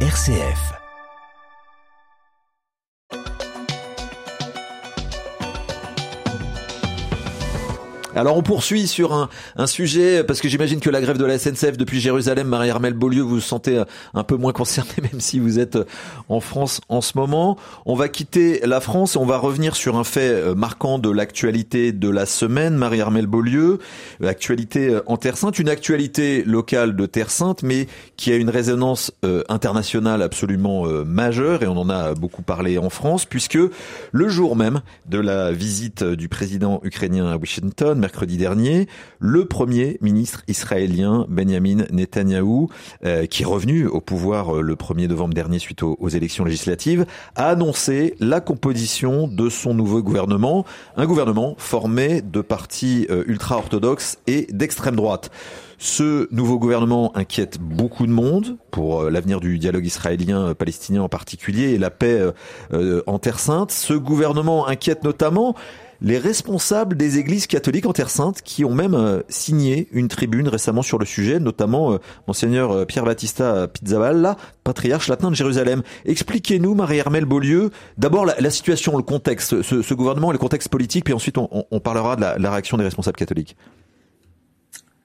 RCF. Alors on poursuit sur un, un sujet, parce que j'imagine que la grève de la SNCF depuis Jérusalem, Marie-Armelle Beaulieu, vous vous sentez un peu moins concerné, même si vous êtes en France en ce moment. On va quitter la France et on va revenir sur un fait euh, marquant de l'actualité de la semaine, Marie-Armelle Beaulieu, l'actualité euh, en Terre Sainte, une actualité locale de Terre Sainte, mais qui a une résonance euh, internationale absolument majeure, et on en a beaucoup parlé en France, puisque le jour même de la visite du président ukrainien à Washington, mercredi dernier, le premier ministre israélien Benjamin Netanyahou, euh, qui est revenu au pouvoir euh, le 1er novembre dernier suite aux, aux, élections législatives, a annoncé la composition de son nouveau gouvernement, un gouvernement formé de partis euh, ultra-orthodoxes et d'extrême droite. Ce nouveau gouvernement inquiète beaucoup de monde pour l'avenir du dialogue israélien-palestinien en particulier et la paix en Terre Sainte. Ce gouvernement inquiète notamment les responsables des églises catholiques en Terre Sainte qui ont même euh, signé une tribune récemment sur le sujet, notamment euh, monseigneur euh, Pierre Battista Pizzaballa, patriarche latin de Jérusalem. Expliquez-nous, Marie-Hermelle Beaulieu, d'abord la, situation, le contexte, ce, gouvernement, le contexte politique, puis ensuite on, parlera de la, réaction des responsables catholiques.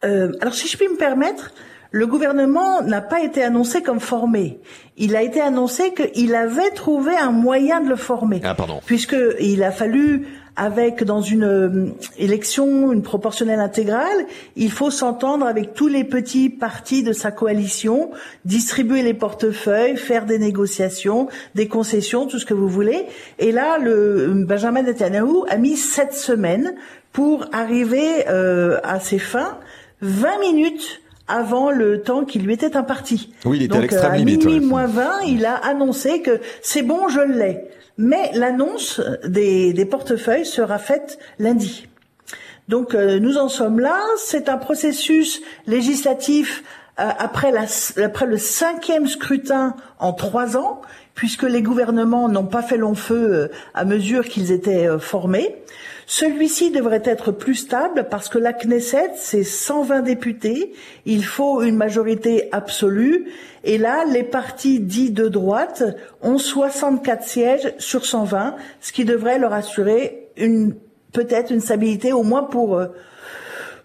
alors si je puis me permettre, le gouvernement n'a pas été annoncé comme formé. Il a été annoncé qu'il avait trouvé un moyen de le former. Ah, pardon. Puisqu'il a fallu avec dans une euh, élection une proportionnelle intégrale, il faut s'entendre avec tous les petits partis de sa coalition, distribuer les portefeuilles, faire des négociations, des concessions, tout ce que vous voulez. Et là, le Benjamin Netanyahu a mis sept semaines pour arriver euh, à ses fins, 20 minutes avant le temps qui lui était imparti. Oui, il était Donc, à l'extrême limite. minuit moins 20, il a annoncé que c'est bon, je l'ai mais l'annonce des, portefeuilles sera faite lundi. Donc euh, nous en sommes là. C'est un processus législatif euh, après, après le cinquième scrutin en trois ans, puisque les gouvernements n'ont pas fait long feu euh, à mesure qu'ils étaient formés. Celui-ci devrait être plus stable parce que la Knesset, c'est 120 députés, il faut une majorité absolue, et là, les partis dits de droite ont 64 sièges sur 120, ce qui devrait leur assurer une peut-être une stabilité au moins pour euh,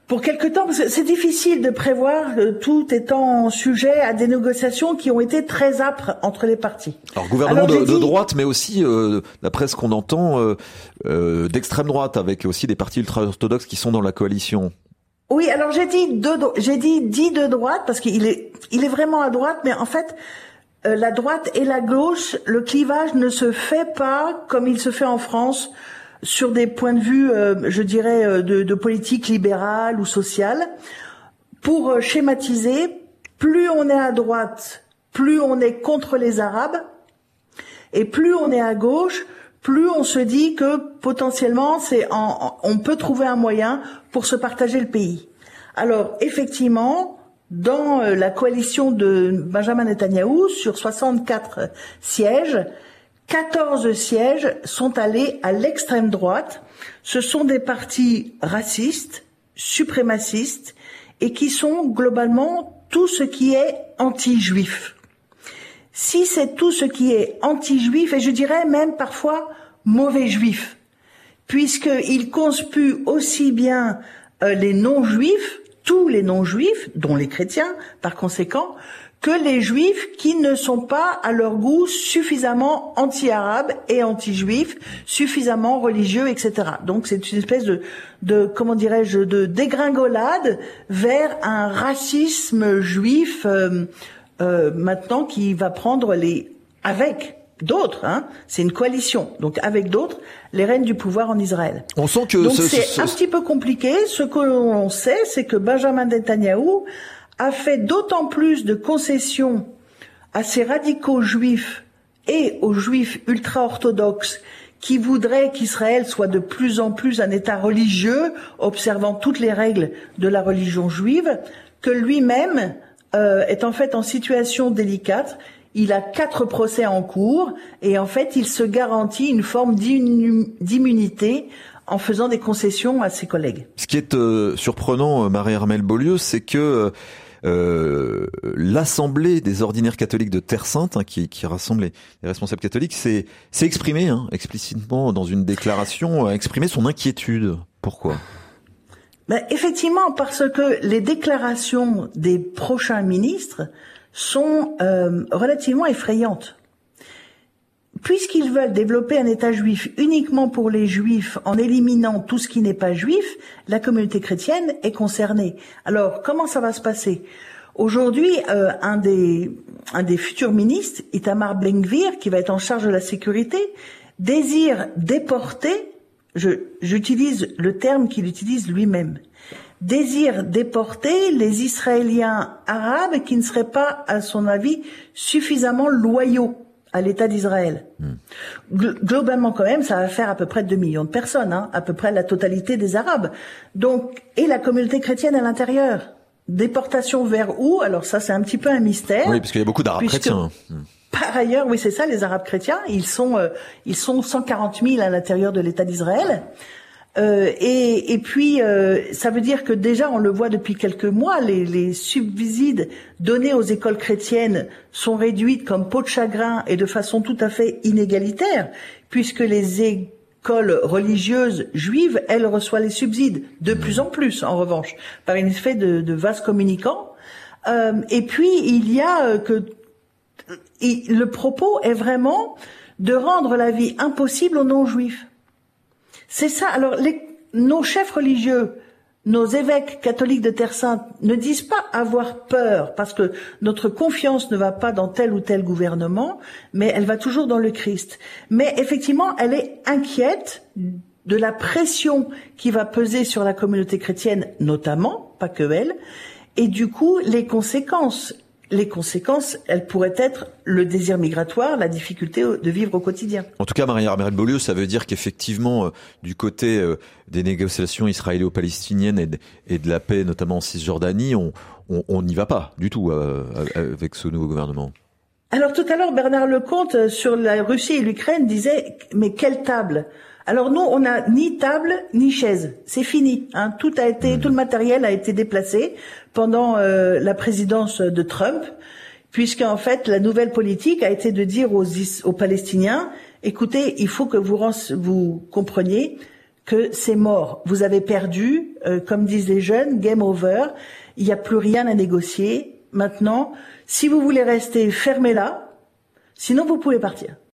pour quelque temps, c'est difficile de prévoir euh, tout étant sujet à des négociations qui ont été très âpres entre les partis. Alors gouvernement de, droite, mais aussi, euh, d'après ce qu'on entend, euh, euh, d'extrême droite, avec aussi des partis ultra-orthodoxes qui sont dans la coalition. Oui, alors j'ai dit de, j'ai dit dit de droite parce qu'il est, il est vraiment à droite, mais en fait, la droite et la gauche, le clivage ne se fait pas comme il se fait en France sur des points de vue, euh, je dirais, euh, de, politique libérale ou sociale. Pour euh, schématiser, plus on est à droite, plus on est contre les Arabes, et plus on est à gauche, plus on se dit que potentiellement, c'est on peut trouver un moyen pour se partager le pays. Alors effectivement, dans la coalition de Benjamin Netanyahou, sur 64 sièges, 14 sièges sont allés à l'extrême droite. Ce sont des partis racistes, suprémacistes, et qui sont globalement tout ce qui est anti-juif. Si c'est tout ce qui est anti-juif, et je dirais même parfois mauvais juif, puisqu'ils conspuent aussi bien euh, les non-juifs, tous les non-juifs, dont les chrétiens par conséquent, que les juifs qui ne sont pas à leur goût suffisamment anti-arabes et anti-juifs, suffisamment religieux, etc. Donc c'est une espèce de, de comment dirais-je, de dégringolade vers un racisme juif euh, euh, maintenant qui va prendre les avec d'autres, hein, c'est une coalition, donc avec d'autres, les rênes du pouvoir en Israël. On sent que donc c'est un petit peu compliqué. Ce que l'on sait, c'est que Benjamin Netanyahu a fait d'autant plus de concessions à ces radicaux juifs et aux juifs ultra-orthodoxes qui voudraient qu'Israël soit de plus en plus un État religieux, observant toutes les règles de la religion juive, que lui-même euh, est en fait en situation délicate. Il a quatre procès en cours et en fait il se garantit une forme d'immunité en faisant des concessions à ses collègues. Ce qui est euh, surprenant, euh, Marie-Armelle Beaulieu, c'est que l'Assemblée des ordinaires catholiques de Terre Sainte, hein, qui, qui, rassemble les, responsables catholiques, s'est exprimé hein, explicitement dans une déclaration, a exprimé son inquiétude. Pourquoi? Ben, Effectivement, parce que les déclarations des prochains ministres sont euh, relativement effrayantes. Puisqu'ils veulent développer un État juif uniquement pour les juifs en éliminant tout ce qui n'est pas juif, la communauté chrétienne est concernée. Alors, comment ça va se passer? Aujourd'hui, euh, un, des, un des futurs ministres, Itamar Blenkvir, qui va être en charge de la sécurité, désire déporter, j'utilise le terme qu'il utilise lui-même, désire déporter les Israéliens arabes qui ne seraient pas, à son avis, suffisamment loyaux à l'État d'Israël. Globalement, quand même, ça va faire à peu près 2 millions de personnes, hein, à peu près la totalité des Arabes. Donc, et la communauté chrétienne à l'intérieur. Déportation vers où? Alors ça, c'est un petit peu un mystère. Oui, parce qu'il y a beaucoup d'Arabes chrétiens. Par ailleurs, oui, c'est ça, les Arabes chrétiens, ils sont, euh, ils sont 140 000 à l'intérieur de l'État d'Israël. Euh, et, et, puis, euh, ça veut dire que déjà, on le voit depuis quelques mois, les, les subsides donnés aux écoles chrétiennes sont réduites comme peau de chagrin et de façon tout à fait inégalitaire, puisque les écoles religieuses juives, elles reçoivent les subsides de plus en plus, en revanche, par un effet de, de vase communicant. Euh, et puis, il y a euh, que le propos est vraiment de rendre la vie impossible aux non-juifs. C'est ça. Alors, nos chefs religieux, nos évêques catholiques de Terre Sainte ne disent pas avoir peur parce que notre confiance ne va pas dans tel ou tel gouvernement, mais elle va toujours dans le Christ. Mais effectivement, elle est inquiète de la pression qui va peser sur la communauté chrétienne, notamment, pas que elle, et du coup, les conséquences les conséquences, elles pourraient être le désir migratoire, la difficulté de vivre au quotidien. En tout cas, Marie-Armelle Beaulieu, ça veut dire qu'effectivement, euh, du côté euh, des négociations israélo-palestiniennes et, de la paix, notamment en Cisjordanie, on n'y va pas du tout euh, avec ce nouveau gouvernement. Alors tout à l'heure, Bernard Lecomte, sur la Russie et l'Ukraine, disait, mais quelle table? Alors nous, on n'a ni table ni chaise. C'est fini. Hein. Tout a été, tout le matériel a été déplacé pendant euh, la présidence de Trump, puisqu'en fait la nouvelle politique a été de dire aux, aux Palestiniens écoutez, il faut que vous vous compreniez que c'est mort. Vous avez perdu, euh, comme disent les jeunes, game over. Il n'y a plus rien à négocier. Maintenant, si vous voulez rester, fermez-la. Sinon, vous pouvez partir.